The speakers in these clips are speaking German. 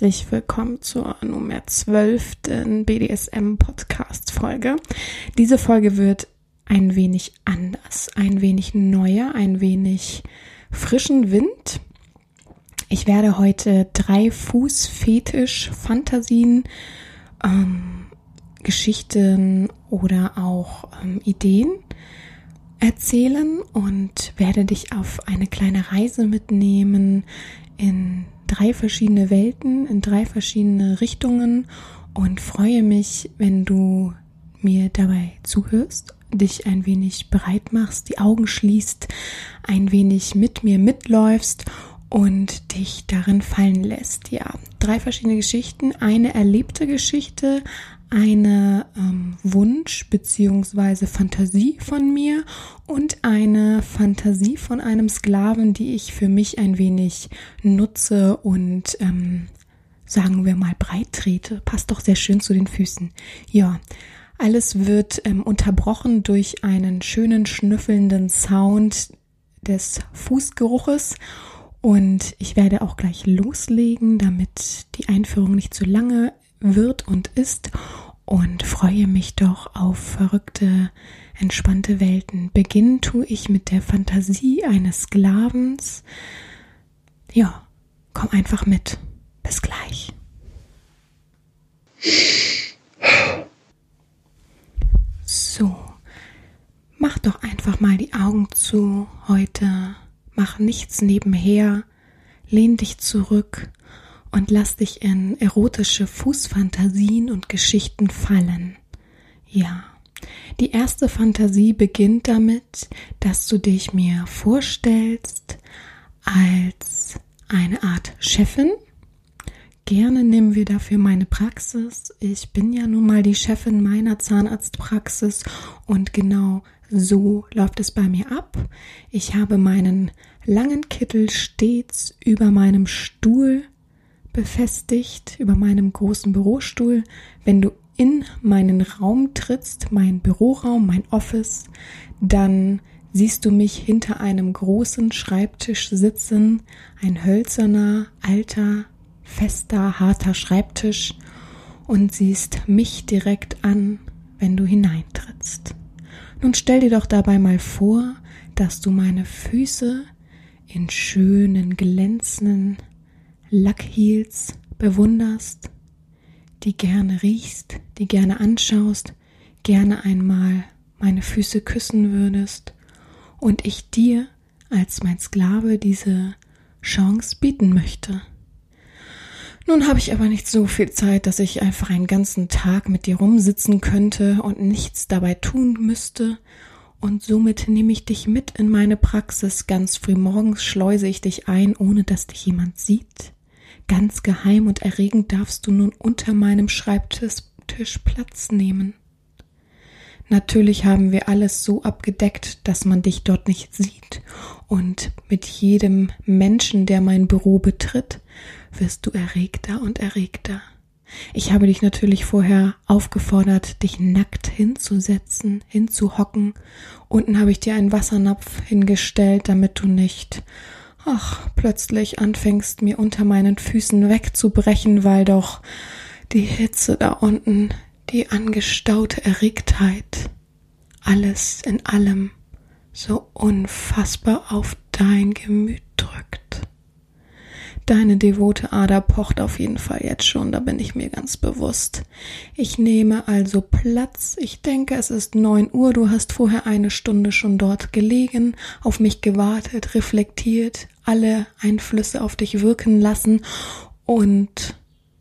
herzlich willkommen zur Nummer 12. BDSM Podcast Folge. Diese Folge wird ein wenig anders, ein wenig neuer, ein wenig frischen Wind. Ich werde heute drei Fußfetisch-Fantasien, ähm, Geschichten oder auch ähm, Ideen erzählen und werde dich auf eine kleine Reise mitnehmen in drei verschiedene Welten, in drei verschiedene Richtungen und freue mich, wenn du mir dabei zuhörst, dich ein wenig bereit machst, die Augen schließt, ein wenig mit mir mitläufst und dich darin fallen lässt. Ja, drei verschiedene Geschichten, eine erlebte Geschichte, eine ähm, Wunsch beziehungsweise Fantasie von mir und eine Fantasie von einem Sklaven, die ich für mich ein wenig nutze und ähm, sagen wir mal breit trete. Passt doch sehr schön zu den Füßen. Ja, alles wird ähm, unterbrochen durch einen schönen schnüffelnden Sound des Fußgeruches und ich werde auch gleich loslegen, damit die Einführung nicht zu lange wird und ist und freue mich doch auf verrückte, entspannte Welten. Beginnen tue ich mit der Fantasie eines Sklavens. Ja, komm einfach mit. Bis gleich. So, mach doch einfach mal die Augen zu heute. Mach nichts nebenher. Lehn dich zurück und lass dich in erotische Fußfantasien und Geschichten fallen. Ja. Die erste Fantasie beginnt damit, dass du dich mir vorstellst als eine Art Chefin. Gerne nehmen wir dafür meine Praxis. Ich bin ja nun mal die Chefin meiner Zahnarztpraxis und genau so läuft es bei mir ab. Ich habe meinen langen Kittel stets über meinem Stuhl befestigt über meinem großen Bürostuhl. Wenn du in meinen Raum trittst, mein Büroraum, mein Office, dann siehst du mich hinter einem großen Schreibtisch sitzen, ein hölzerner, alter, fester, harter Schreibtisch und siehst mich direkt an, wenn du hineintrittst. Nun stell dir doch dabei mal vor, dass du meine Füße in schönen, glänzenden, Lackheels bewunderst, die gerne riechst, die gerne anschaust, gerne einmal meine Füße küssen würdest und ich dir als mein Sklave diese Chance bieten möchte. Nun habe ich aber nicht so viel Zeit, dass ich einfach einen ganzen Tag mit dir rumsitzen könnte und nichts dabei tun müsste, und somit nehme ich dich mit in meine Praxis. Ganz früh morgens schleuse ich dich ein, ohne dass dich jemand sieht. Ganz geheim und erregend darfst du nun unter meinem Schreibtisch, Platz nehmen. Natürlich haben wir alles so abgedeckt, dass man dich dort nicht sieht. Und mit jedem Menschen, der mein Büro betritt, wirst du erregter und erregter. Ich habe dich natürlich vorher aufgefordert, dich nackt hinzusetzen, hinzuhocken. Unten habe ich dir einen Wassernapf hingestellt, damit du nicht, ach, plötzlich anfängst, mir unter meinen Füßen wegzubrechen, weil doch die Hitze da unten die angestaute Erregtheit, alles in allem so unfassbar auf dein Gemüt drückt. Deine devote Ader pocht auf jeden Fall jetzt schon, da bin ich mir ganz bewusst. Ich nehme also Platz. Ich denke, es ist neun Uhr. Du hast vorher eine Stunde schon dort gelegen, auf mich gewartet, reflektiert, alle Einflüsse auf dich wirken lassen und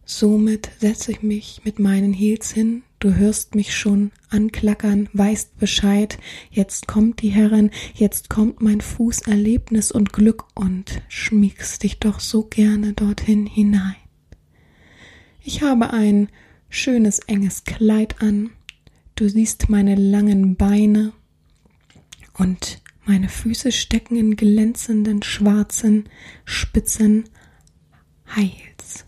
Somit setze ich mich mit meinen Heels hin, du hörst mich schon anklackern, weißt Bescheid, jetzt kommt die Herrin, jetzt kommt mein Fußerlebnis und Glück und schmiegst dich doch so gerne dorthin hinein. Ich habe ein schönes enges Kleid an, du siehst meine langen Beine und meine Füße stecken in glänzenden schwarzen, spitzen Heils.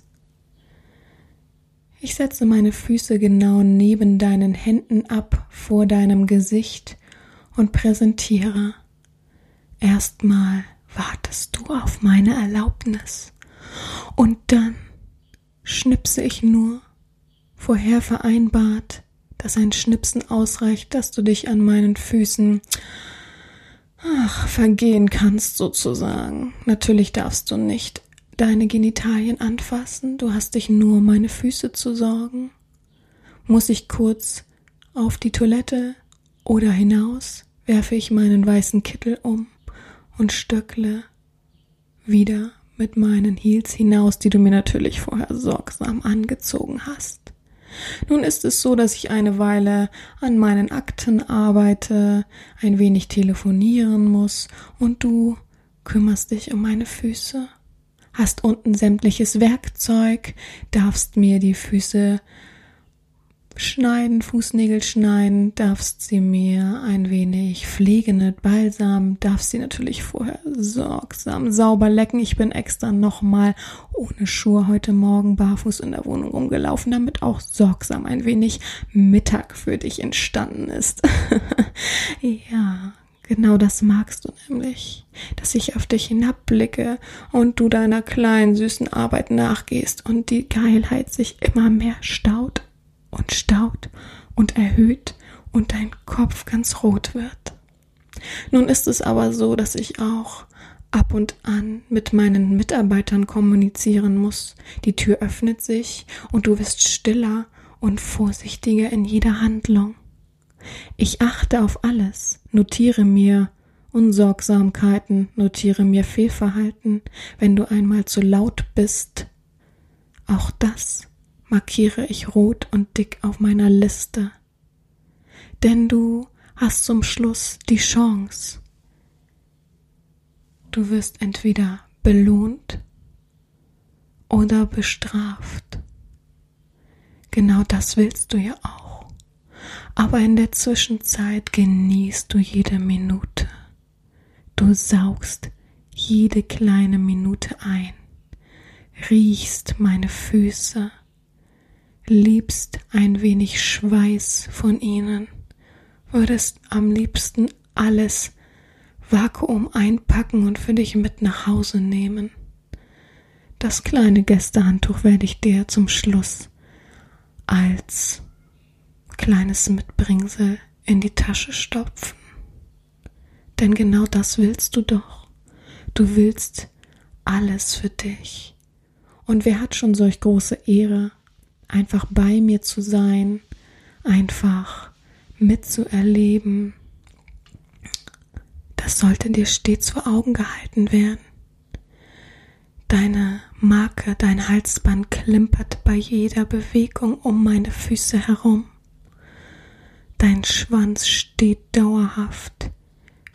Ich setze meine Füße genau neben deinen Händen ab vor deinem Gesicht und präsentiere. Erstmal wartest du auf meine Erlaubnis und dann schnipse ich nur, vorher vereinbart, dass ein Schnipsen ausreicht, dass du dich an meinen Füßen ach, vergehen kannst sozusagen. Natürlich darfst du nicht deine Genitalien anfassen, du hast dich nur um meine Füße zu sorgen. Muss ich kurz auf die Toilette oder hinaus, werfe ich meinen weißen Kittel um und stöckle wieder mit meinen Heels hinaus, die du mir natürlich vorher sorgsam angezogen hast. Nun ist es so, dass ich eine Weile an meinen Akten arbeite, ein wenig telefonieren muss und du kümmerst dich um meine Füße hast unten sämtliches Werkzeug, darfst mir die Füße schneiden, Fußnägel schneiden, darfst sie mir ein wenig pflegen mit Balsam, darfst sie natürlich vorher sorgsam sauber lecken. Ich bin extra nochmal ohne Schuhe heute Morgen barfuß in der Wohnung rumgelaufen, damit auch sorgsam ein wenig Mittag für dich entstanden ist. ja, Genau das magst du nämlich, dass ich auf dich hinabblicke und du deiner kleinen süßen Arbeit nachgehst und die Geilheit sich immer mehr staut und staut und erhöht und dein Kopf ganz rot wird. Nun ist es aber so, dass ich auch ab und an mit meinen Mitarbeitern kommunizieren muss. Die Tür öffnet sich und du wirst stiller und vorsichtiger in jeder Handlung. Ich achte auf alles, notiere mir Unsorgsamkeiten, notiere mir Fehlverhalten, wenn du einmal zu laut bist. Auch das markiere ich rot und dick auf meiner Liste. Denn du hast zum Schluss die Chance. Du wirst entweder belohnt oder bestraft. Genau das willst du ja auch aber in der Zwischenzeit genießt du jede Minute. Du saugst jede kleine Minute ein, riechst meine Füße, liebst ein wenig Schweiß von ihnen, würdest am liebsten alles Vakuum einpacken und für dich mit nach Hause nehmen. Das kleine Gästehandtuch werde ich dir zum Schluss als kleines Mitbringsel in die Tasche stopfen. Denn genau das willst du doch. Du willst alles für dich. Und wer hat schon solch große Ehre, einfach bei mir zu sein, einfach mitzuerleben? Das sollte dir stets vor Augen gehalten werden. Deine Marke, dein Halsband klimpert bei jeder Bewegung um meine Füße herum. Dein Schwanz steht dauerhaft,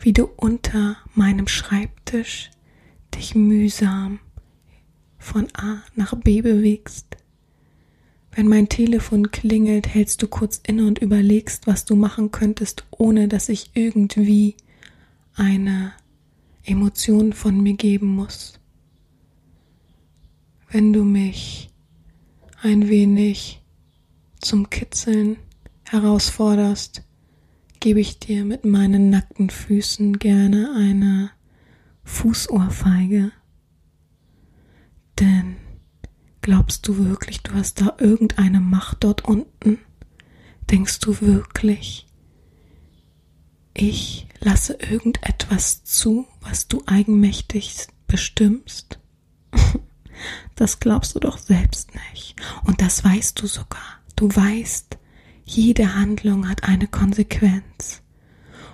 wie du unter meinem Schreibtisch dich mühsam von A nach B bewegst. Wenn mein Telefon klingelt, hältst du kurz inne und überlegst, was du machen könntest, ohne dass ich irgendwie eine Emotion von mir geben muss. Wenn du mich ein wenig zum Kitzeln herausforderst, gebe ich dir mit meinen nackten Füßen gerne eine Fußohrfeige. Denn glaubst du wirklich, du hast da irgendeine Macht dort unten? Denkst du wirklich, ich lasse irgendetwas zu, was du eigenmächtig bestimmst? Das glaubst du doch selbst nicht. Und das weißt du sogar. Du weißt, jede Handlung hat eine Konsequenz.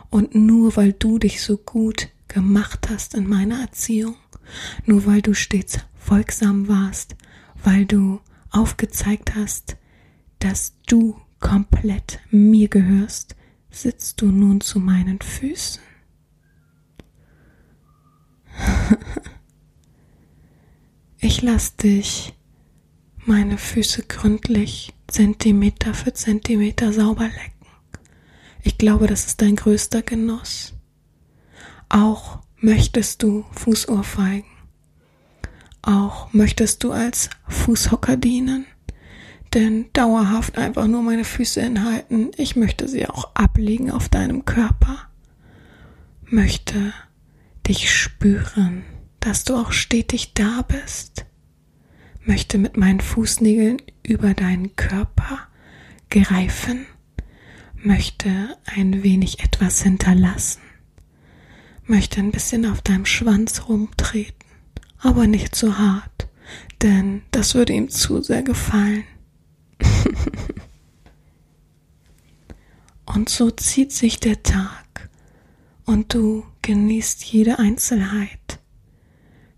Und nur weil du dich so gut gemacht hast in meiner Erziehung, nur weil du stets folgsam warst, weil du aufgezeigt hast, dass du komplett mir gehörst, sitzt du nun zu meinen Füßen. ich lass dich meine Füße gründlich Zentimeter für Zentimeter sauber lecken. Ich glaube, das ist dein größter Genuss. Auch möchtest du Fußohrfeigen. Auch möchtest du als Fußhocker dienen. Denn dauerhaft einfach nur meine Füße inhalten. Ich möchte sie auch ablegen auf deinem Körper. Möchte dich spüren, dass du auch stetig da bist möchte mit meinen Fußnägeln über deinen Körper greifen, möchte ein wenig etwas hinterlassen, möchte ein bisschen auf deinem Schwanz rumtreten, aber nicht zu hart, denn das würde ihm zu sehr gefallen. und so zieht sich der Tag und du genießt jede Einzelheit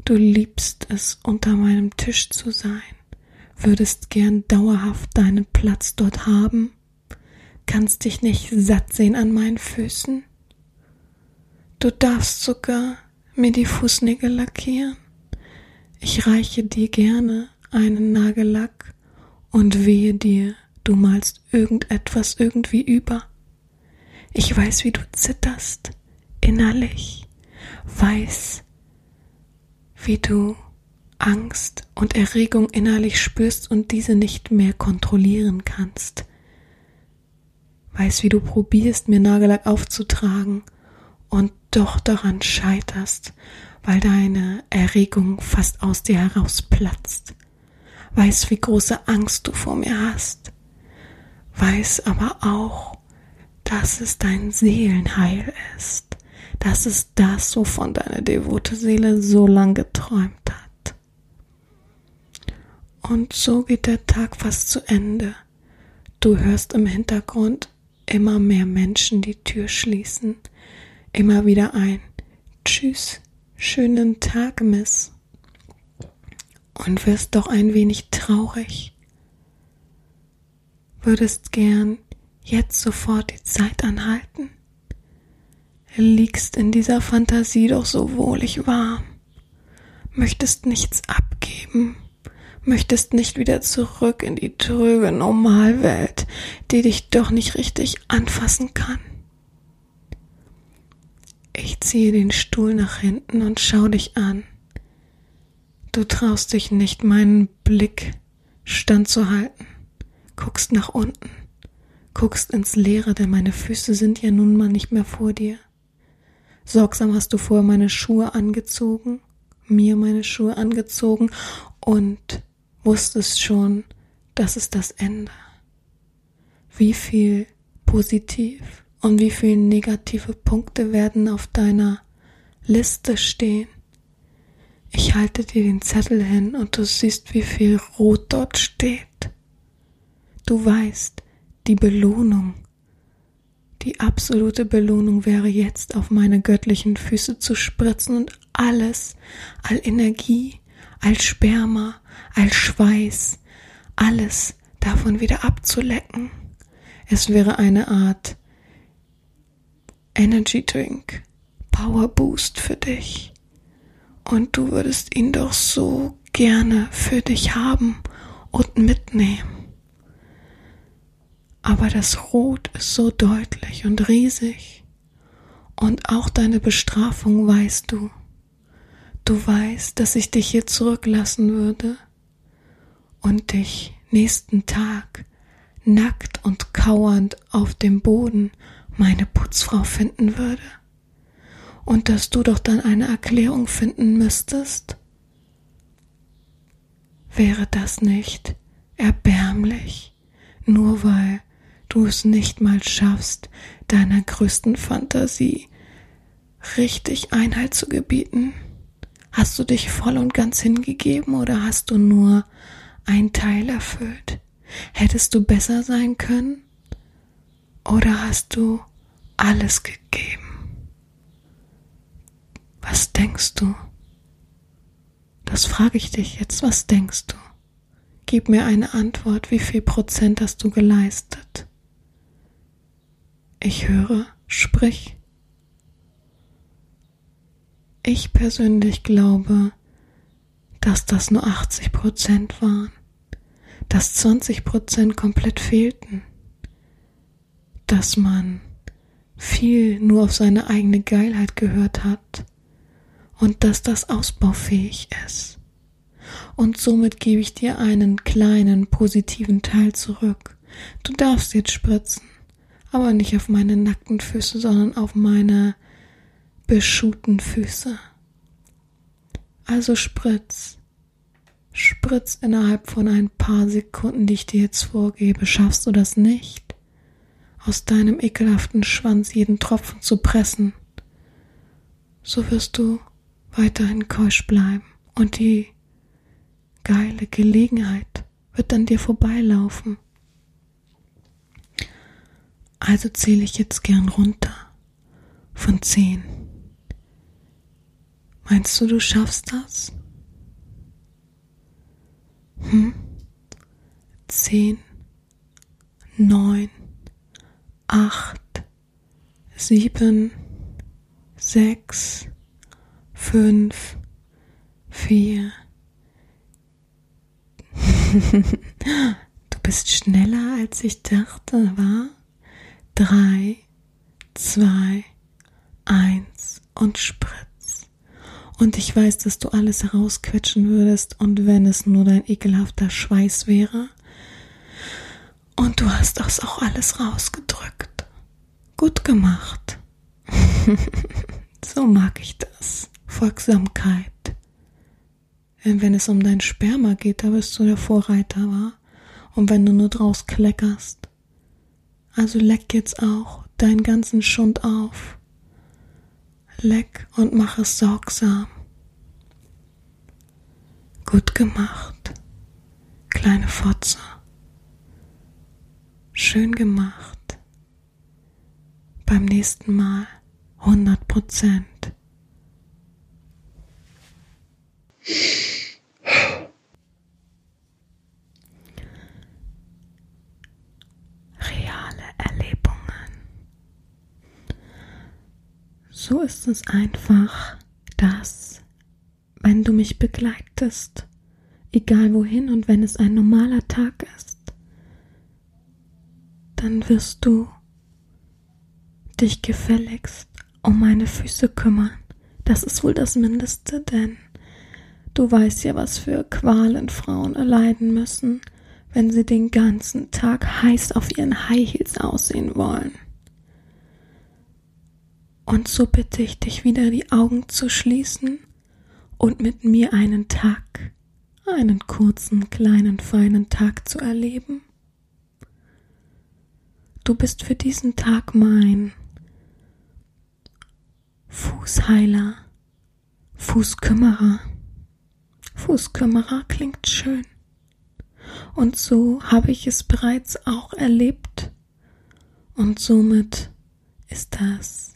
Du liebst es, unter meinem Tisch zu sein, würdest gern dauerhaft deinen Platz dort haben, kannst dich nicht satt sehen an meinen Füßen. Du darfst sogar mir die Fußnägel lackieren. Ich reiche dir gerne einen Nagellack und wehe dir, du malst irgendetwas irgendwie über. Ich weiß, wie du zitterst, innerlich, weiß, wie du Angst und Erregung innerlich spürst und diese nicht mehr kontrollieren kannst. Weiß, wie du probierst, mir Nagellack aufzutragen und doch daran scheiterst, weil deine Erregung fast aus dir herausplatzt. Weiß, wie große Angst du vor mir hast. Weiß aber auch, dass es dein Seelenheil ist. Das ist das, wovon deine devote Seele so lang geträumt hat. Und so geht der Tag fast zu Ende. Du hörst im Hintergrund immer mehr Menschen die Tür schließen. Immer wieder ein Tschüss, schönen Tag, Miss. Und wirst doch ein wenig traurig. Würdest gern jetzt sofort die Zeit anhalten? Liegst in dieser Fantasie doch so wohlig warm, möchtest nichts abgeben, möchtest nicht wieder zurück in die tröge Normalwelt, die dich doch nicht richtig anfassen kann. Ich ziehe den Stuhl nach hinten und schau dich an. Du traust dich nicht, meinen Blick standzuhalten, guckst nach unten, guckst ins Leere, denn meine Füße sind ja nun mal nicht mehr vor dir. Sorgsam hast du vorher meine Schuhe angezogen, mir meine Schuhe angezogen und wusstest schon, das ist das Ende. Wie viel positiv und wie viel negative Punkte werden auf deiner Liste stehen? Ich halte dir den Zettel hin und du siehst, wie viel Rot dort steht. Du weißt, die Belohnung die absolute Belohnung wäre jetzt auf meine göttlichen Füße zu spritzen und alles, all Energie, all Sperma, all Schweiß, alles davon wieder abzulecken. Es wäre eine Art Energy Drink, Power Boost für dich. Und du würdest ihn doch so gerne für dich haben und mitnehmen. Aber das Rot ist so deutlich und riesig. Und auch deine Bestrafung weißt du. Du weißt, dass ich dich hier zurücklassen würde und dich nächsten Tag nackt und kauernd auf dem Boden meine Putzfrau finden würde. Und dass du doch dann eine Erklärung finden müsstest. Wäre das nicht erbärmlich, nur weil du es nicht mal schaffst, deiner größten Fantasie richtig Einhalt zu gebieten? Hast du dich voll und ganz hingegeben oder hast du nur ein Teil erfüllt? Hättest du besser sein können? Oder hast du alles gegeben? Was denkst du? Das frage ich dich jetzt. Was denkst du? Gib mir eine Antwort. Wie viel Prozent hast du geleistet? Ich höre, sprich. Ich persönlich glaube, dass das nur 80 Prozent waren, dass 20 Prozent komplett fehlten, dass man viel nur auf seine eigene Geilheit gehört hat und dass das ausbaufähig ist. Und somit gebe ich dir einen kleinen positiven Teil zurück. Du darfst jetzt spritzen, aber nicht auf meine nackten Füße, sondern auf meine beschuhten Füße. Also spritz. Spritz innerhalb von ein paar Sekunden, die ich dir jetzt vorgebe. Schaffst du das nicht? Aus deinem ekelhaften Schwanz jeden Tropfen zu pressen. So wirst du weiterhin keusch bleiben und die geile Gelegenheit wird an dir vorbeilaufen. Also zähle ich jetzt gern runter von zehn. Meinst du, du schaffst das? Hm? Zehn, neun, acht, sieben, sechs, fünf, vier. du bist schneller, als ich dachte, war? Drei, zwei, eins und Sprit. Und ich weiß, dass du alles herausquetschen würdest und wenn es nur dein ekelhafter Schweiß wäre. Und du hast das auch alles rausgedrückt. Gut gemacht. so mag ich das. Folgsamkeit. Denn wenn es um dein Sperma geht, da bist du der Vorreiter, war. Und wenn du nur draus kleckerst. Also leck jetzt auch deinen ganzen Schund auf. Leck und mach es sorgsam. Gut gemacht, kleine Fotze. Schön gemacht. Beim nächsten Mal 100 Prozent. So ist es einfach, dass, wenn du mich begleitest, egal wohin und wenn es ein normaler Tag ist, dann wirst du dich gefälligst um meine Füße kümmern. Das ist wohl das Mindeste, denn du weißt ja, was für Qualen Frauen erleiden müssen, wenn sie den ganzen Tag heiß auf ihren High Heels aussehen wollen. Und so bitte ich dich wieder die Augen zu schließen und mit mir einen Tag, einen kurzen, kleinen, feinen Tag zu erleben. Du bist für diesen Tag mein Fußheiler, Fußkümmerer. Fußkümmerer klingt schön. Und so habe ich es bereits auch erlebt. Und somit ist das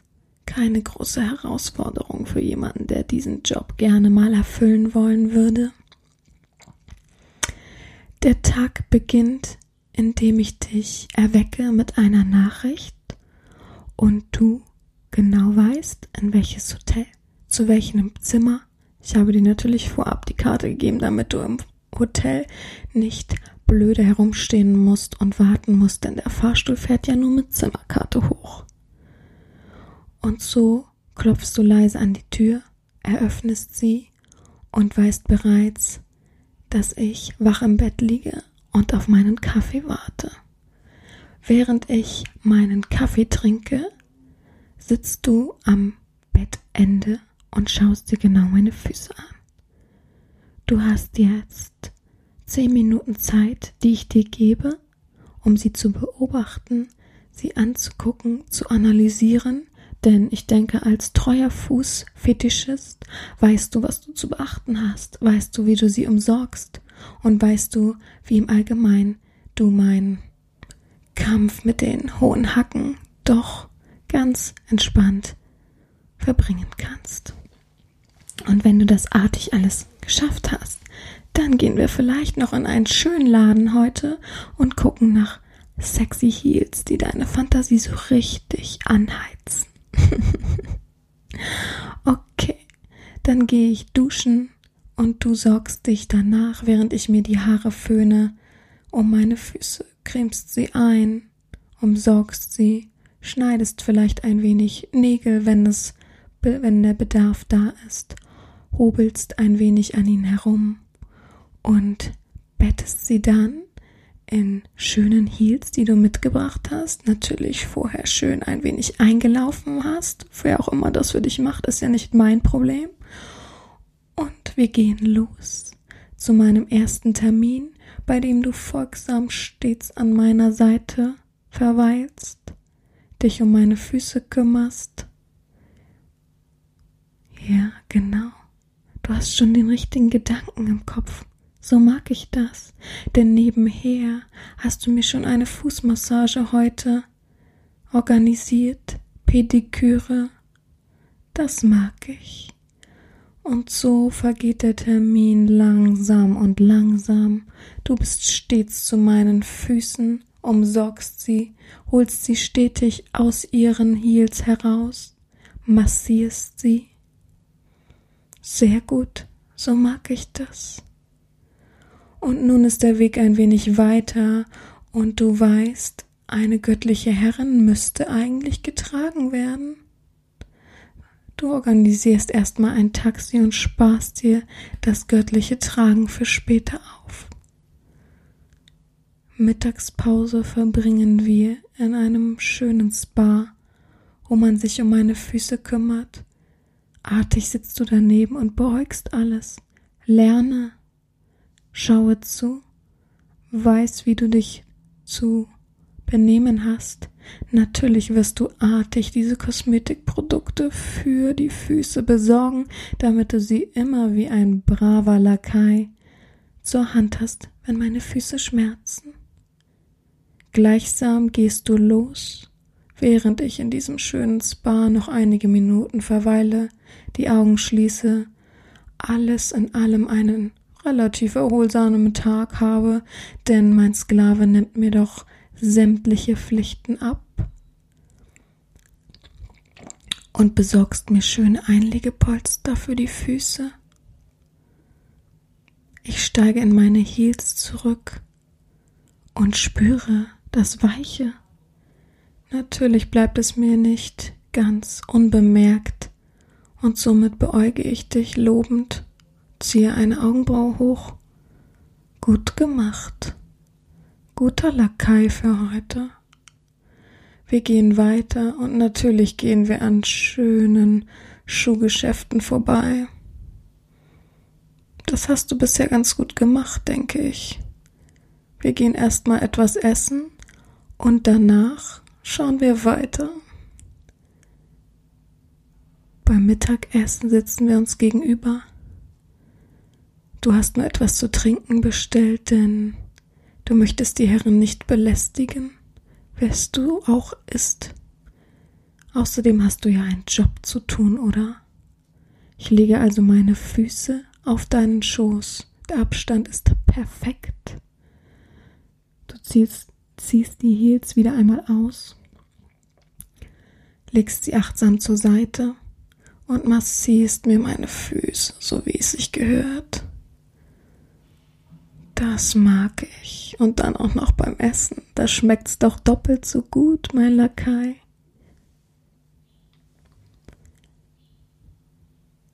keine große Herausforderung für jemanden, der diesen Job gerne mal erfüllen wollen würde. Der Tag beginnt, indem ich dich erwecke mit einer Nachricht und du genau weißt, in welches Hotel, zu welchem Zimmer. Ich habe dir natürlich vorab die Karte gegeben, damit du im Hotel nicht blöde herumstehen musst und warten musst, denn der Fahrstuhl fährt ja nur mit Zimmerkarte hoch. Und so klopfst du leise an die Tür, eröffnest sie und weißt bereits, dass ich wach im Bett liege und auf meinen Kaffee warte. Während ich meinen Kaffee trinke, sitzt du am Bettende und schaust dir genau meine Füße an. Du hast jetzt zehn Minuten Zeit, die ich dir gebe, um sie zu beobachten, sie anzugucken, zu analysieren, denn ich denke, als treuer Fußfetischist weißt du, was du zu beachten hast, weißt du, wie du sie umsorgst und weißt du, wie im Allgemeinen du meinen Kampf mit den hohen Hacken doch ganz entspannt verbringen kannst. Und wenn du das artig alles geschafft hast, dann gehen wir vielleicht noch in einen schönen Laden heute und gucken nach sexy Heels, die deine Fantasie so richtig anheizen. okay, dann gehe ich duschen und du sorgst dich danach, während ich mir die Haare föhne, um meine Füße, cremst sie ein, umsorgst sie, schneidest vielleicht ein wenig Nägel, wenn es, wenn der Bedarf da ist, hobelst ein wenig an ihnen herum und bettest sie dann in schönen Heels, die du mitgebracht hast, natürlich vorher schön ein wenig eingelaufen hast. Wer auch immer das für dich macht, ist ja nicht mein Problem. Und wir gehen los zu meinem ersten Termin, bei dem du folgsam stets an meiner Seite verweilst, dich um meine Füße kümmerst. Ja, genau. Du hast schon den richtigen Gedanken im Kopf. So mag ich das, denn nebenher hast du mir schon eine Fußmassage heute organisiert, Pediküre. Das mag ich. Und so vergeht der Termin langsam und langsam. Du bist stets zu meinen Füßen, umsorgst sie, holst sie stetig aus ihren Heels heraus, massierst sie. Sehr gut, so mag ich das. Und nun ist der Weg ein wenig weiter und du weißt, eine göttliche Herrin müsste eigentlich getragen werden. Du organisierst erstmal ein Taxi und sparst dir das göttliche Tragen für später auf. Mittagspause verbringen wir in einem schönen Spa, wo man sich um meine Füße kümmert. Artig sitzt du daneben und beäugst alles. Lerne, Schaue zu, weiß, wie du dich zu benehmen hast. Natürlich wirst du artig diese Kosmetikprodukte für die Füße besorgen, damit du sie immer wie ein braver Lakai zur Hand hast, wenn meine Füße schmerzen. Gleichsam gehst du los, während ich in diesem schönen Spa noch einige Minuten verweile, die Augen schließe, alles in allem einen relativ erholsamen Tag habe, denn mein Sklave nimmt mir doch sämtliche Pflichten ab und besorgst mir schöne Einlegepolster für die Füße. Ich steige in meine Heels zurück und spüre das Weiche. Natürlich bleibt es mir nicht ganz unbemerkt, und somit beäuge ich dich lobend ziehe eine Augenbraue hoch. Gut gemacht. Guter Lakai für heute. Wir gehen weiter und natürlich gehen wir an schönen Schuhgeschäften vorbei. Das hast du bisher ganz gut gemacht, denke ich. Wir gehen erstmal etwas essen und danach schauen wir weiter. Beim Mittagessen sitzen wir uns gegenüber. Du hast nur etwas zu trinken bestellt, denn du möchtest die Herren nicht belästigen, wärst du auch ist. Außerdem hast du ja einen Job zu tun, oder? Ich lege also meine Füße auf deinen Schoß. Der Abstand ist perfekt. Du ziehst, ziehst die Heels wieder einmal aus, legst sie achtsam zur Seite und massierst mir meine Füße, so wie es sich gehört. Das mag ich. Und dann auch noch beim Essen. Da schmeckt's doch doppelt so gut, mein Lakai.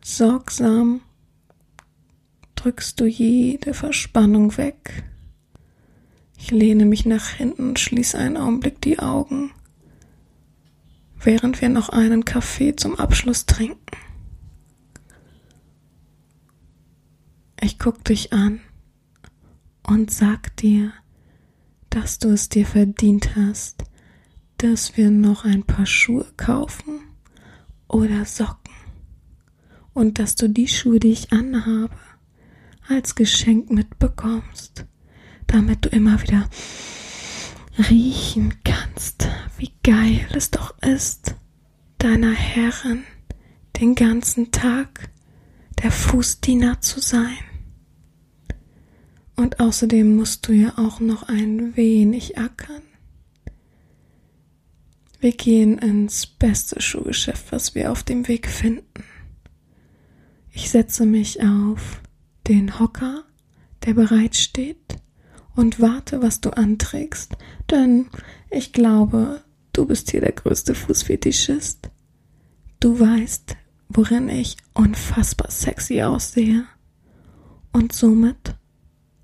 Sorgsam drückst du jede Verspannung weg. Ich lehne mich nach hinten schließe einen Augenblick die Augen, während wir noch einen Kaffee zum Abschluss trinken. Ich guck dich an und sag dir, dass du es dir verdient hast, dass wir noch ein paar Schuhe kaufen oder Socken und dass du die Schuhe, die ich anhabe, als Geschenk mitbekommst, damit du immer wieder riechen kannst, wie geil es doch ist, deiner Herrin den ganzen Tag der Fußdiener zu sein. Und außerdem musst du ja auch noch ein wenig ackern. Wir gehen ins beste Schuhgeschäft, was wir auf dem Weg finden. Ich setze mich auf den Hocker, der bereitsteht, und warte, was du anträgst, denn ich glaube, du bist hier der größte Fußfetischist. Du weißt, worin ich unfassbar sexy aussehe. Und somit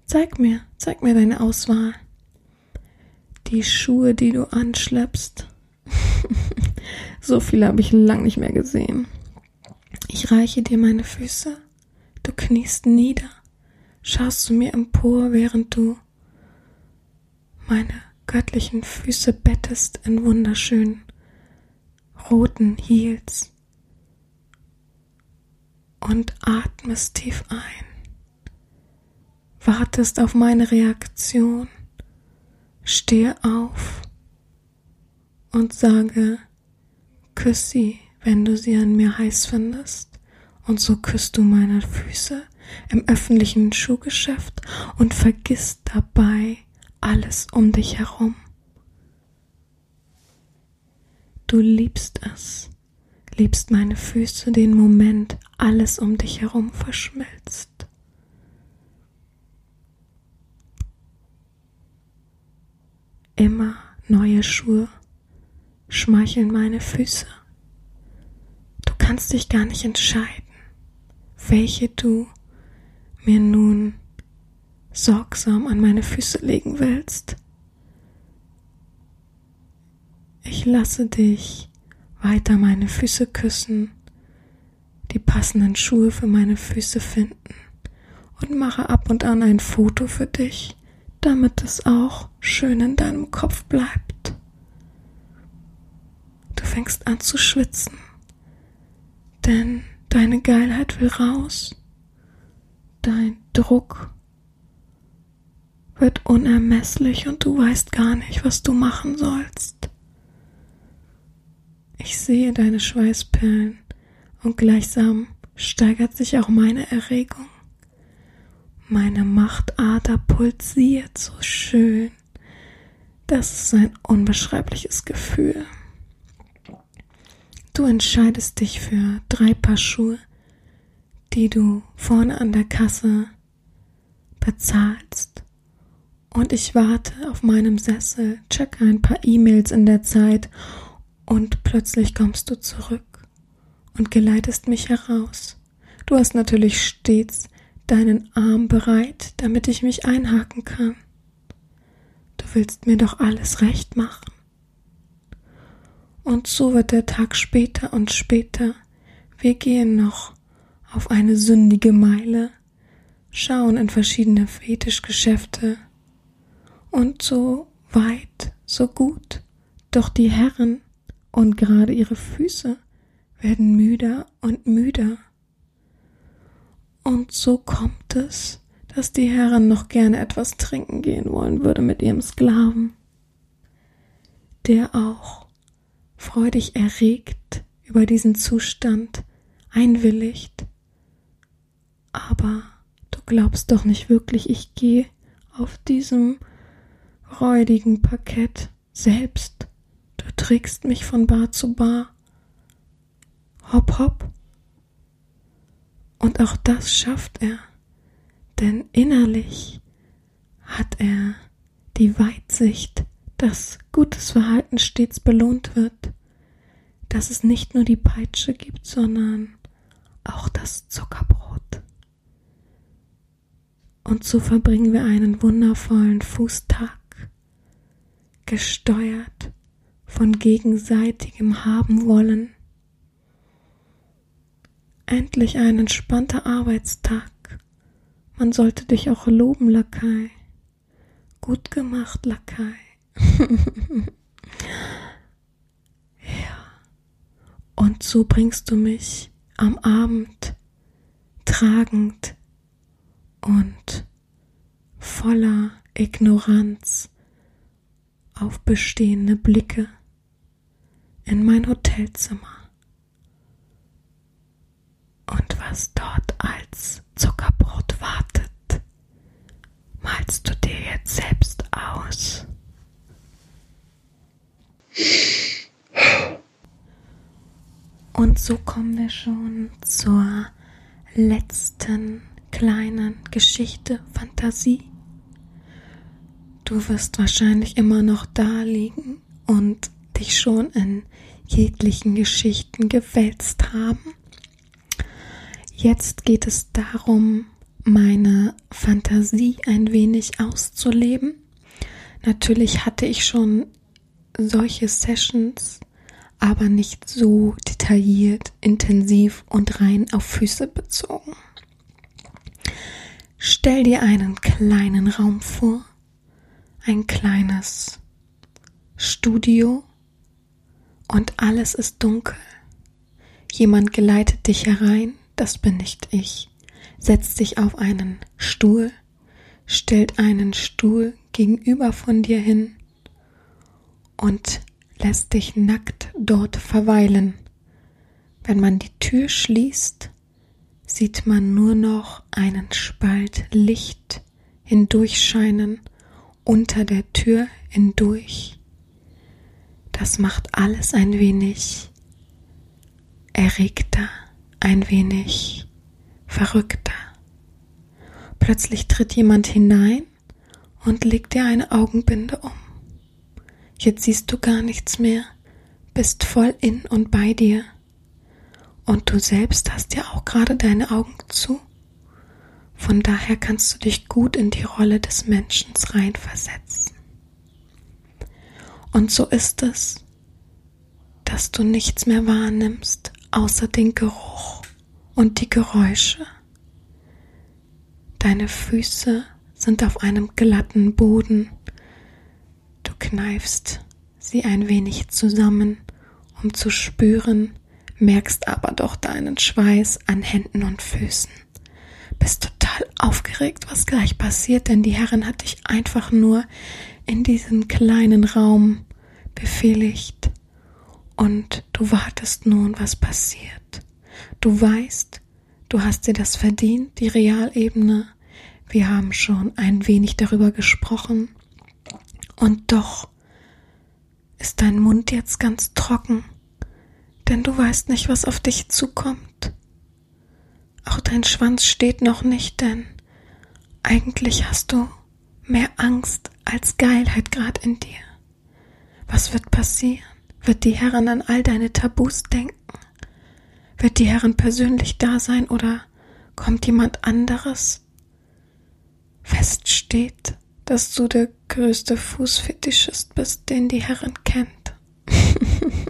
zeig mir, zeig mir deine Auswahl. Die Schuhe, die du anschleppst. so viele habe ich lang nicht mehr gesehen. Ich reiche dir meine Füße, du kniest nieder, schaust zu mir empor, während du meine göttlichen Füße bettest in wunderschönen roten Heels und atmest tief ein, wartest auf meine Reaktion, stehe auf und sage, küss sie wenn du sie an mir heiß findest. Und so küsst du meine Füße im öffentlichen Schuhgeschäft und vergisst dabei alles um dich herum. Du liebst es, liebst meine Füße, den Moment, alles um dich herum verschmilzt. Immer neue Schuhe. Schmeicheln meine Füße. Kannst dich gar nicht entscheiden, welche du mir nun sorgsam an meine Füße legen willst. Ich lasse dich weiter meine Füße küssen, die passenden Schuhe für meine Füße finden und mache ab und an ein Foto für dich, damit es auch schön in deinem Kopf bleibt. Du fängst an zu schwitzen denn deine Geilheit will raus. Dein Druck wird unermesslich und du weißt gar nicht, was du machen sollst. Ich sehe deine Schweißperlen und gleichsam steigert sich auch meine Erregung. Meine Machtader pulsiert so schön. Das ist ein unbeschreibliches Gefühl. Du entscheidest dich für drei Paar Schuhe, die du vorne an der Kasse bezahlst. Und ich warte auf meinem Sessel, checke ein paar E-Mails in der Zeit und plötzlich kommst du zurück und geleitest mich heraus. Du hast natürlich stets deinen Arm bereit, damit ich mich einhaken kann. Du willst mir doch alles recht machen. Und so wird der Tag später und später. Wir gehen noch auf eine sündige Meile, schauen in verschiedene Fetischgeschäfte. Und so weit, so gut. Doch die Herren und gerade ihre Füße werden müder und müder. Und so kommt es, dass die Herren noch gerne etwas trinken gehen wollen würde mit ihrem Sklaven, der auch freudig erregt über diesen Zustand, einwilligt. Aber du glaubst doch nicht wirklich, ich gehe auf diesem räudigen Parkett selbst. Du trägst mich von Bar zu Bar. Hopp, hopp. Und auch das schafft er, denn innerlich hat er die Weitsicht, dass gutes Verhalten stets belohnt wird, dass es nicht nur die Peitsche gibt, sondern auch das Zuckerbrot. Und so verbringen wir einen wundervollen Fußtag, gesteuert von gegenseitigem Haben wollen. Endlich ein entspannter Arbeitstag. Man sollte dich auch loben, Lakai. Gut gemacht, Lakai. ja. Und so bringst du mich am Abend tragend und voller Ignoranz auf bestehende Blicke in mein Hotelzimmer. Und was dort als Zuckerbrot wartet, malst du dir jetzt selbst aus. Und so kommen wir schon zur letzten kleinen Geschichte, Fantasie. Du wirst wahrscheinlich immer noch da liegen und dich schon in jeglichen Geschichten gewälzt haben. Jetzt geht es darum, meine Fantasie ein wenig auszuleben. Natürlich hatte ich schon solche Sessions, aber nicht so detailliert, intensiv und rein auf Füße bezogen. Stell dir einen kleinen Raum vor, ein kleines Studio und alles ist dunkel. Jemand geleitet dich herein, das bin nicht ich, setzt dich auf einen Stuhl, stellt einen Stuhl gegenüber von dir hin und lässt dich nackt dort verweilen. Wenn man die Tür schließt, sieht man nur noch einen Spalt Licht hindurchscheinen unter der Tür hindurch. Das macht alles ein wenig erregter, ein wenig verrückter. Plötzlich tritt jemand hinein und legt dir eine Augenbinde um. Jetzt siehst du gar nichts mehr, bist voll in und bei dir. Und du selbst hast ja auch gerade deine Augen zu. Von daher kannst du dich gut in die Rolle des Menschen reinversetzen. Und so ist es, dass du nichts mehr wahrnimmst, außer den Geruch und die Geräusche. Deine Füße sind auf einem glatten Boden kneifst sie ein wenig zusammen, um zu spüren, merkst aber doch deinen Schweiß an Händen und Füßen. Bist total aufgeregt, was gleich passiert, denn die Herrin hat dich einfach nur in diesen kleinen Raum befehligt und du wartest nun, was passiert. Du weißt, du hast dir das verdient, die Realebene. Wir haben schon ein wenig darüber gesprochen. Und doch ist dein Mund jetzt ganz trocken, denn du weißt nicht, was auf dich zukommt. Auch dein Schwanz steht noch nicht, denn eigentlich hast du mehr Angst als Geilheit grad in dir. Was wird passieren? Wird die Herrin an all deine Tabus denken? Wird die Herrin persönlich da sein oder kommt jemand anderes? Fest steht, dass du der größte Fußfetischist bist, den die Herren kennt.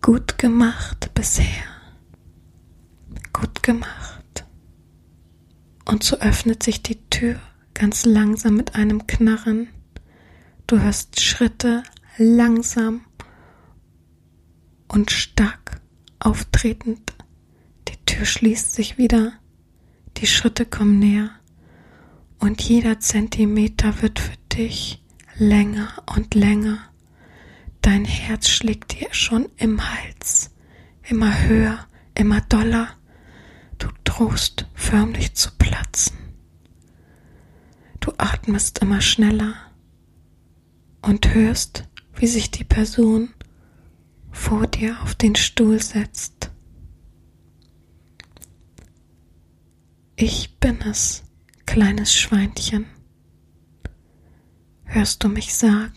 Gut gemacht bisher. Gut gemacht. Und so öffnet sich die Tür ganz langsam mit einem Knarren. Du hörst Schritte langsam und stark auftretend. Die Tür schließt sich wieder. Die Schritte kommen näher und jeder Zentimeter wird für dich länger und länger. Dein Herz schlägt dir schon im Hals, immer höher, immer doller. Du drohst förmlich zu platzen. Du atmest immer schneller und hörst, wie sich die Person vor dir auf den Stuhl setzt. Ich bin es, kleines Schweinchen, hörst du mich sagen.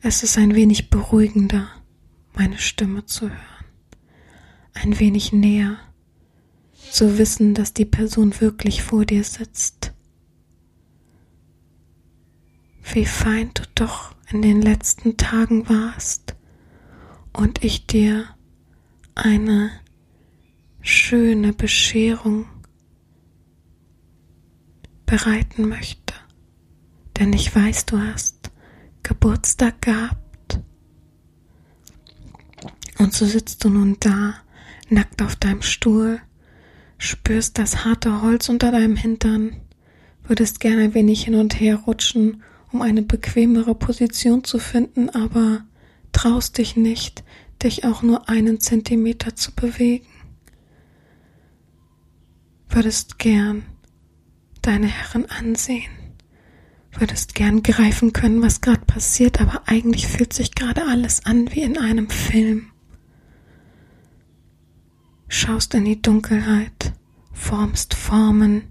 Es ist ein wenig beruhigender, meine Stimme zu hören, ein wenig näher, zu wissen, dass die Person wirklich vor dir sitzt. Wie fein du doch in den letzten Tagen warst und ich dir eine schöne Bescherung bereiten möchte. Denn ich weiß, du hast Geburtstag gehabt. Und so sitzt du nun da, nackt auf deinem Stuhl, spürst das harte Holz unter deinem Hintern, würdest gerne ein wenig hin und her rutschen, um eine bequemere Position zu finden, aber traust dich nicht, dich auch nur einen Zentimeter zu bewegen. Würdest gern deine Herren ansehen, würdest gern greifen können, was gerade passiert, aber eigentlich fühlt sich gerade alles an wie in einem Film. Schaust in die Dunkelheit, formst Formen,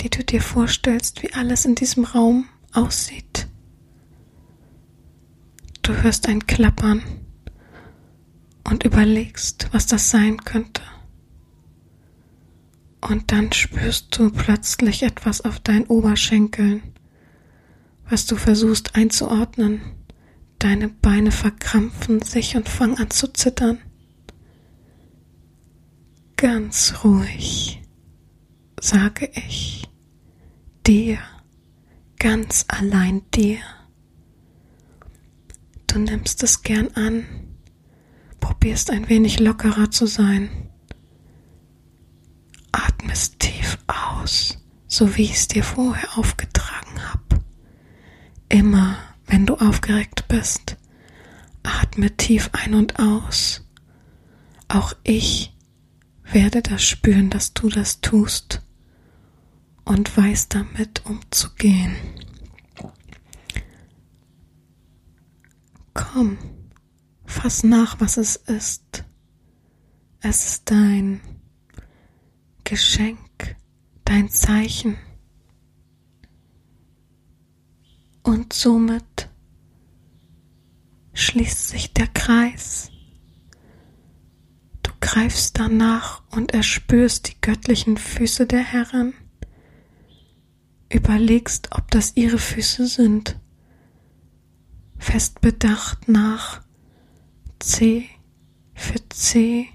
die du dir vorstellst, wie alles in diesem Raum aussieht. Du hörst ein Klappern und überlegst, was das sein könnte. Und dann spürst du plötzlich etwas auf deinen Oberschenkeln, was du versuchst einzuordnen. Deine Beine verkrampfen sich und fangen an zu zittern. Ganz ruhig, sage ich, dir, ganz allein dir. Du nimmst es gern an, probierst ein wenig lockerer zu sein atmest tief aus, so wie ich es dir vorher aufgetragen habe. Immer, wenn du aufgeregt bist, atme tief ein und aus. Auch ich werde das spüren, dass du das tust und weiß damit umzugehen. Komm, fass nach, was es ist. Es ist dein Geschenk, dein Zeichen. Und somit schließt sich der Kreis. Du greifst danach und erspürst die göttlichen Füße der Herren. Überlegst, ob das ihre Füße sind. Fest bedacht nach C für C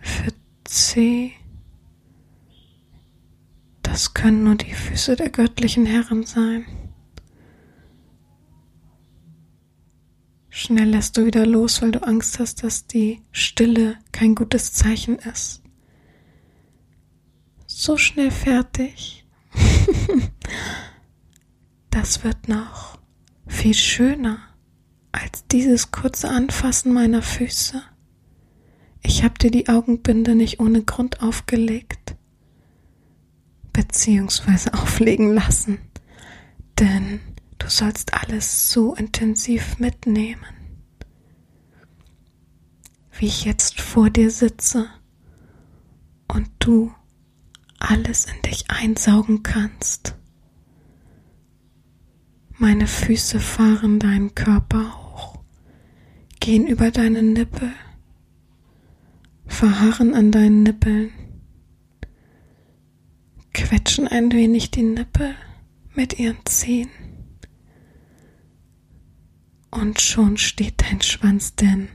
für C das können nur die Füße der göttlichen Herren sein. Schnell lässt du wieder los, weil du Angst hast, dass die Stille kein gutes Zeichen ist. So schnell fertig. das wird noch viel schöner als dieses kurze Anfassen meiner Füße. Ich hab dir die Augenbinde nicht ohne Grund aufgelegt beziehungsweise auflegen lassen, denn du sollst alles so intensiv mitnehmen, wie ich jetzt vor dir sitze und du alles in dich einsaugen kannst. Meine Füße fahren deinen Körper hoch, gehen über deine Nippel, verharren an deinen Nippeln quetschen ein wenig die Nippel mit ihren Zehen. Und schon steht dein Schwanz, denn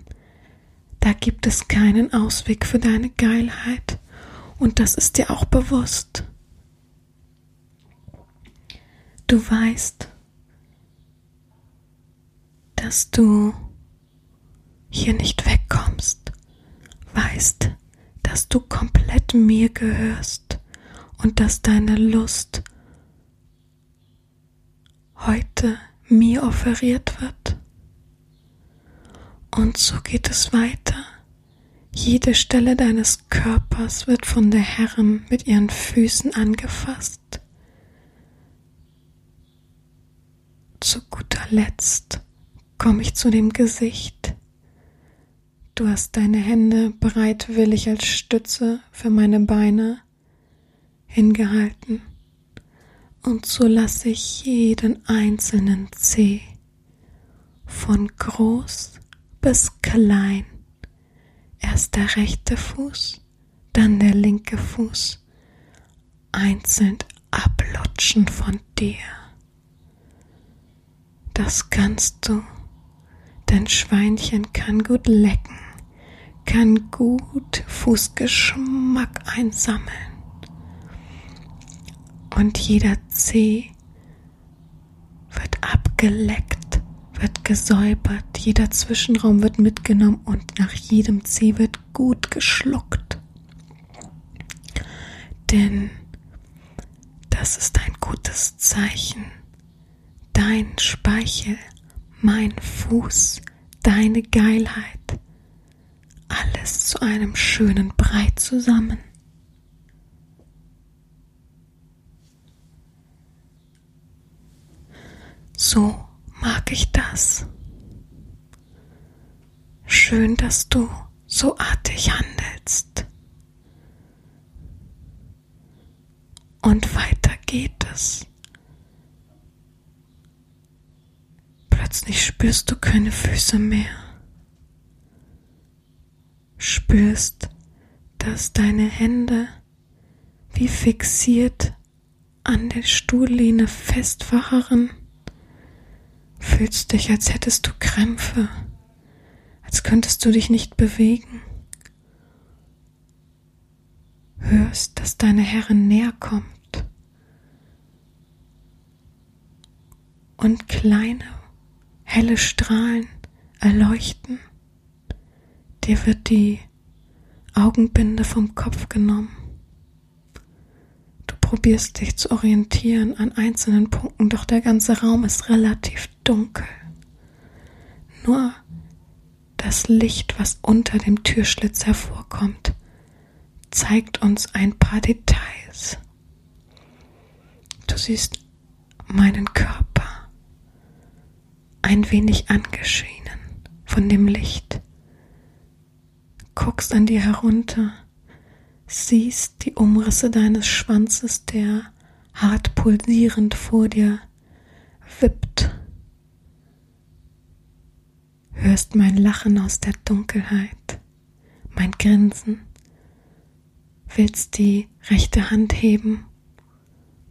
da gibt es keinen Ausweg für deine Geilheit und das ist dir auch bewusst. Du weißt, dass du hier nicht wegkommst, weißt, dass du komplett mir gehörst und dass deine Lust heute mir offeriert wird. Und so geht es weiter. Jede Stelle deines Körpers wird von der Herren mit ihren Füßen angefasst. Zu guter Letzt komme ich zu dem Gesicht. Du hast deine Hände bereitwillig als Stütze für meine Beine hingehalten Und so lasse ich jeden einzelnen Zeh von groß bis klein. Erst der rechte Fuß, dann der linke Fuß, einzeln ablutschen von dir. Das kannst du, denn Schweinchen kann gut lecken, kann gut Fußgeschmack einsammeln. Und jeder Zeh wird abgeleckt, wird gesäubert, jeder Zwischenraum wird mitgenommen und nach jedem Zeh wird gut geschluckt. Denn das ist ein gutes Zeichen. Dein Speichel, mein Fuß, deine Geilheit, alles zu einem schönen Brei zusammen. So mag ich das. Schön, dass du so artig handelst. Und weiter geht es. Plötzlich spürst du keine Füße mehr. Spürst, dass deine Hände wie fixiert an der Stuhllehne festfachen Fühlst dich, als hättest du Krämpfe, als könntest du dich nicht bewegen. Hörst, dass deine Herrin näher kommt und kleine, helle Strahlen erleuchten. Dir wird die Augenbinde vom Kopf genommen probierst dich zu orientieren an einzelnen Punkten, doch der ganze Raum ist relativ dunkel. Nur das Licht, was unter dem Türschlitz hervorkommt, zeigt uns ein paar Details. Du siehst meinen Körper ein wenig angeschienen von dem Licht, guckst an dir herunter, siehst die Umrisse deines Schwanzes, der hart pulsierend vor dir wippt. Hörst mein Lachen aus der Dunkelheit, mein Grinsen, willst die rechte Hand heben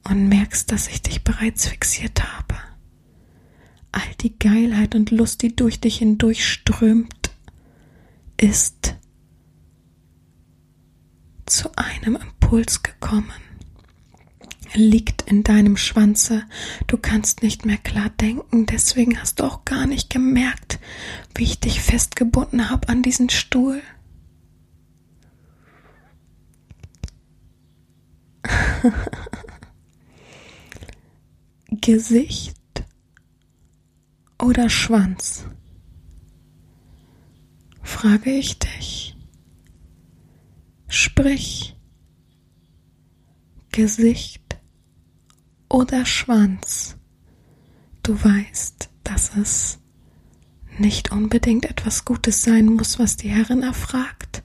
und merkst, dass ich dich bereits fixiert habe. All die Geilheit und Lust, die durch dich hindurch strömt, ist zu einem Impuls gekommen. Liegt in deinem Schwanze. Du kannst nicht mehr klar denken, deswegen hast du auch gar nicht gemerkt, wie ich dich festgebunden habe an diesen Stuhl. Gesicht oder Schwanz? frage ich dich. Sprich Gesicht oder Schwanz. Du weißt, dass es nicht unbedingt etwas Gutes sein muss, was die Herrin erfragt,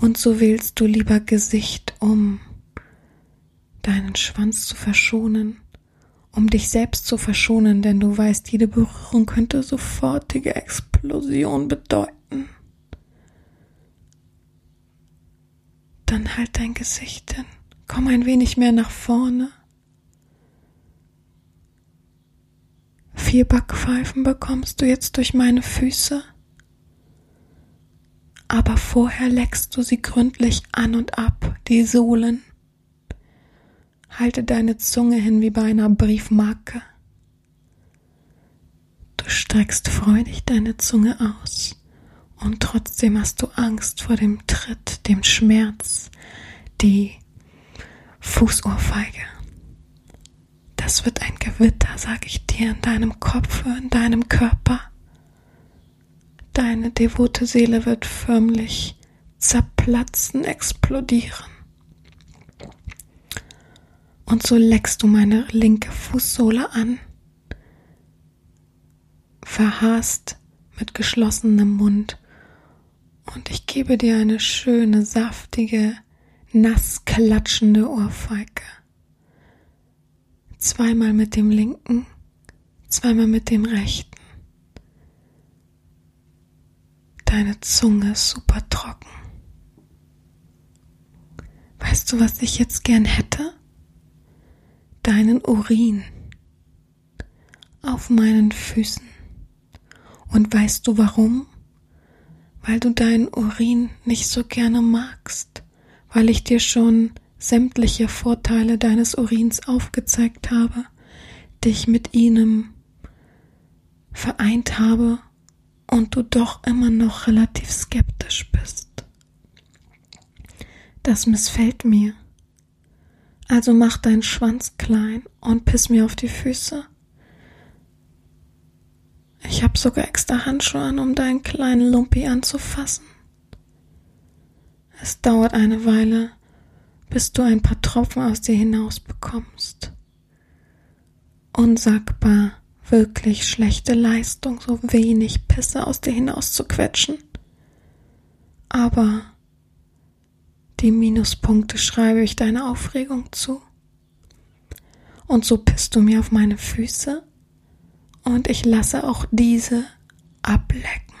und so wählst du lieber Gesicht, um deinen Schwanz zu verschonen, um dich selbst zu verschonen, denn du weißt, jede Berührung könnte sofortige Explosion bedeuten. Dann halt dein Gesicht hin. Komm ein wenig mehr nach vorne. Vier Backpfeifen bekommst du jetzt durch meine Füße. Aber vorher leckst du sie gründlich an und ab, die Sohlen. Halte deine Zunge hin wie bei einer Briefmarke. Du streckst freudig deine Zunge aus. Und trotzdem hast du Angst vor dem Tritt, dem Schmerz, die Fußohrfeige. Das wird ein Gewitter, sag ich dir, in deinem Kopf, in deinem Körper. Deine devote Seele wird förmlich zerplatzen, explodieren. Und so leckst du meine linke Fußsohle an, verharrst mit geschlossenem Mund und ich gebe dir eine schöne, saftige, nass klatschende Ohrfeige. zweimal mit dem linken, zweimal mit dem rechten. Deine Zunge ist super trocken. Weißt du, was ich jetzt gern hätte? Deinen Urin auf meinen Füßen. Und weißt du warum? Weil du deinen Urin nicht so gerne magst, weil ich dir schon sämtliche Vorteile deines Urins aufgezeigt habe, dich mit ihnen vereint habe und du doch immer noch relativ skeptisch bist. Das missfällt mir. Also mach deinen Schwanz klein und piss mir auf die Füße. Ich hab sogar extra Handschuhe an, um deinen kleinen Lumpi anzufassen. Es dauert eine Weile, bis du ein paar Tropfen aus dir hinaus bekommst. Unsagbar wirklich schlechte Leistung, so wenig Pisse aus dir hinaus zu quetschen. Aber die Minuspunkte schreibe ich deiner Aufregung zu. Und so pisst du mir auf meine Füße und ich lasse auch diese ablecken.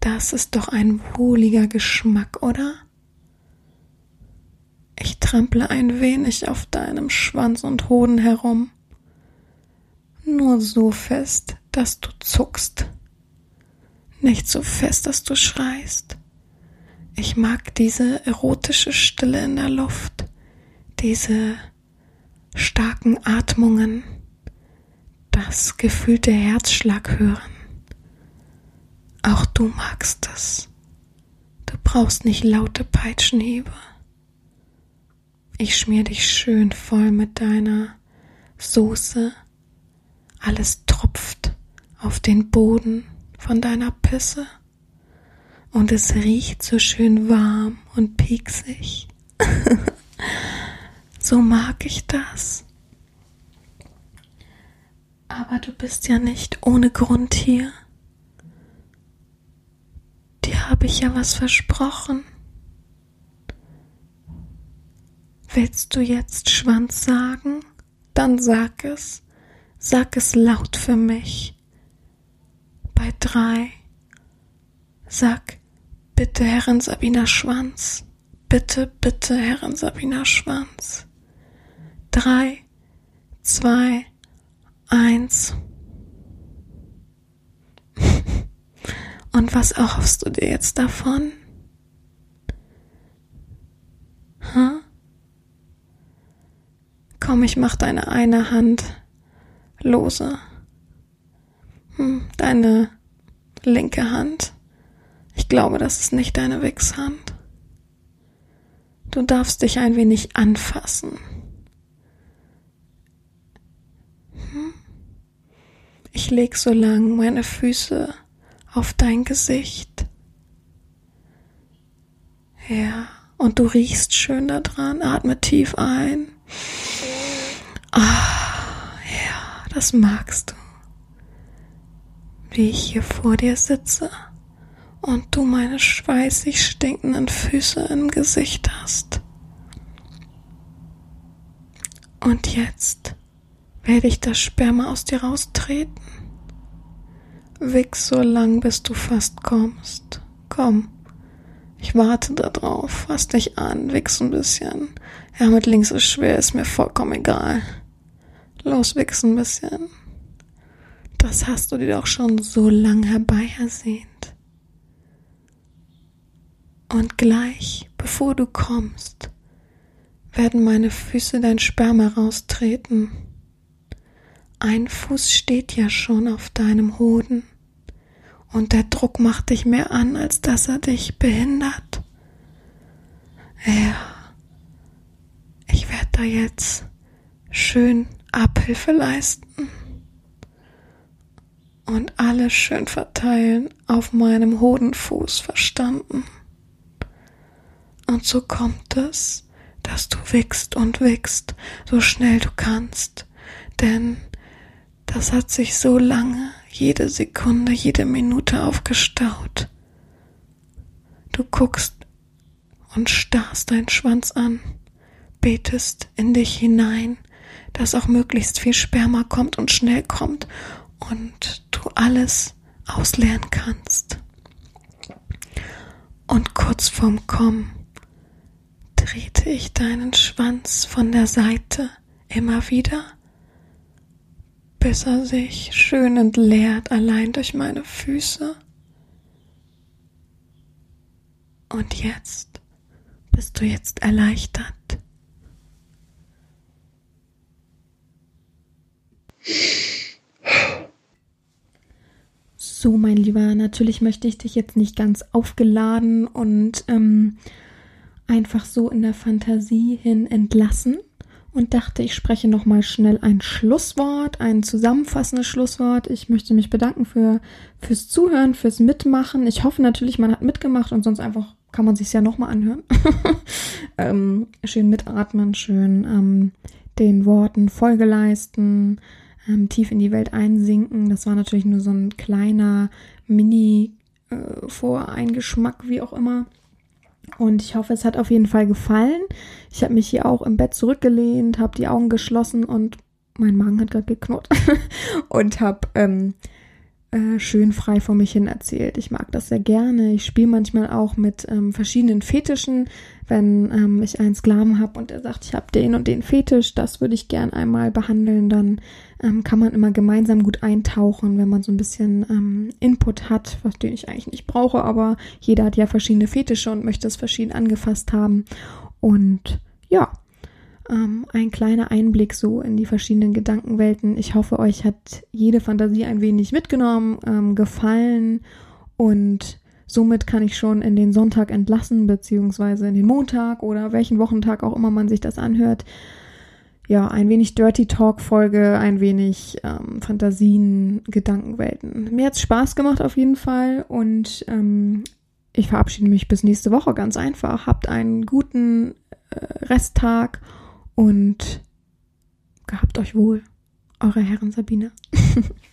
Das ist doch ein wohliger Geschmack, oder? Ich trample ein wenig auf deinem Schwanz und Hoden herum nur so fest, dass du zuckst. Nicht so fest, dass du schreist. Ich mag diese erotische Stille in der Luft, diese starken Atmungen, das gefühlte Herzschlag hören. Auch du magst es. Du brauchst nicht laute Peitschenhiebe. Ich schmier dich schön voll mit deiner Soße alles tropft auf den Boden von deiner Pisse und es riecht so schön warm und pieksig. so mag ich das. Aber du bist ja nicht ohne Grund hier. Dir habe ich ja was versprochen. Willst du jetzt Schwanz sagen? Dann sag es. Sag es laut für mich. Bei drei. Sag bitte Herrin Sabina Schwanz. Bitte, bitte Herrin Sabina Schwanz. Drei, zwei, eins. Und was erhoffst du dir jetzt davon? Hm? Komm, ich mach deine eine Hand lose. Hm, deine linke Hand. Ich glaube, das ist nicht deine Wichshand. Du darfst dich ein wenig anfassen. Hm? Ich leg so lang meine Füße auf dein Gesicht. Ja, und du riechst schön da dran. Atme tief ein. Ah das magst du. Wie ich hier vor dir sitze und du meine schweißig stinkenden Füße im Gesicht hast. Und jetzt werde ich das Sperma aus dir raustreten. Wichs so lang, bis du fast kommst. Komm, ich warte da drauf. Fass dich an, wichs ein bisschen. Ja, mit links ist schwer, ist mir vollkommen egal. Loswichsen ein bisschen. Das hast du dir doch schon so lang herbeihersehnt. Und gleich, bevor du kommst, werden meine Füße dein Sperma raustreten. Ein Fuß steht ja schon auf deinem Hoden und der Druck macht dich mehr an, als dass er dich behindert. Ja, ich werde da jetzt schön Abhilfe leisten und alles schön verteilen auf meinem Hodenfuß, verstanden? Und so kommt es, dass du wickst und wickst, so schnell du kannst, denn das hat sich so lange, jede Sekunde, jede Minute aufgestaut. Du guckst und starrst deinen Schwanz an, betest in dich hinein, dass auch möglichst viel Sperma kommt und schnell kommt und du alles ausleeren kannst. Und kurz vorm Kommen drehte ich deinen Schwanz von der Seite immer wieder, bis er sich schön entleert allein durch meine Füße. Und jetzt bist du jetzt erleichtert. So, mein Lieber, natürlich möchte ich dich jetzt nicht ganz aufgeladen und ähm, einfach so in der Fantasie hin entlassen und dachte, ich spreche noch mal schnell ein Schlusswort, ein zusammenfassendes Schlusswort. Ich möchte mich bedanken für fürs Zuhören, fürs Mitmachen. Ich hoffe natürlich, man hat mitgemacht und sonst einfach kann man sich's ja noch mal anhören. ähm, schön mitatmen, schön ähm, den Worten Folge leisten, ähm, tief in die Welt einsinken. Das war natürlich nur so ein kleiner Mini-Voreingeschmack, äh, wie auch immer. Und ich hoffe, es hat auf jeden Fall gefallen. Ich habe mich hier auch im Bett zurückgelehnt, habe die Augen geschlossen und mein Magen hat gerade geknurrt und habe ähm, äh, schön frei vor mich hin erzählt. Ich mag das sehr gerne. Ich spiele manchmal auch mit ähm, verschiedenen Fetischen, wenn ähm, ich einen Sklaven habe und er sagt, ich habe den und den Fetisch, das würde ich gern einmal behandeln, dann ähm, kann man immer gemeinsam gut eintauchen, wenn man so ein bisschen ähm, Input hat, was den ich eigentlich nicht brauche, aber jeder hat ja verschiedene Fetische und möchte es verschieden angefasst haben. Und ja, ähm, ein kleiner Einblick so in die verschiedenen Gedankenwelten. Ich hoffe, euch hat jede Fantasie ein wenig mitgenommen, ähm, gefallen und somit kann ich schon in den Sonntag entlassen, beziehungsweise in den Montag oder welchen Wochentag auch immer man sich das anhört. Ja, ein wenig Dirty Talk Folge, ein wenig ähm, Fantasien, Gedankenwelten. Mir hat's Spaß gemacht auf jeden Fall und ähm, ich verabschiede mich bis nächste Woche ganz einfach. Habt einen guten äh, Resttag und gehabt euch wohl. Eure Herren Sabine.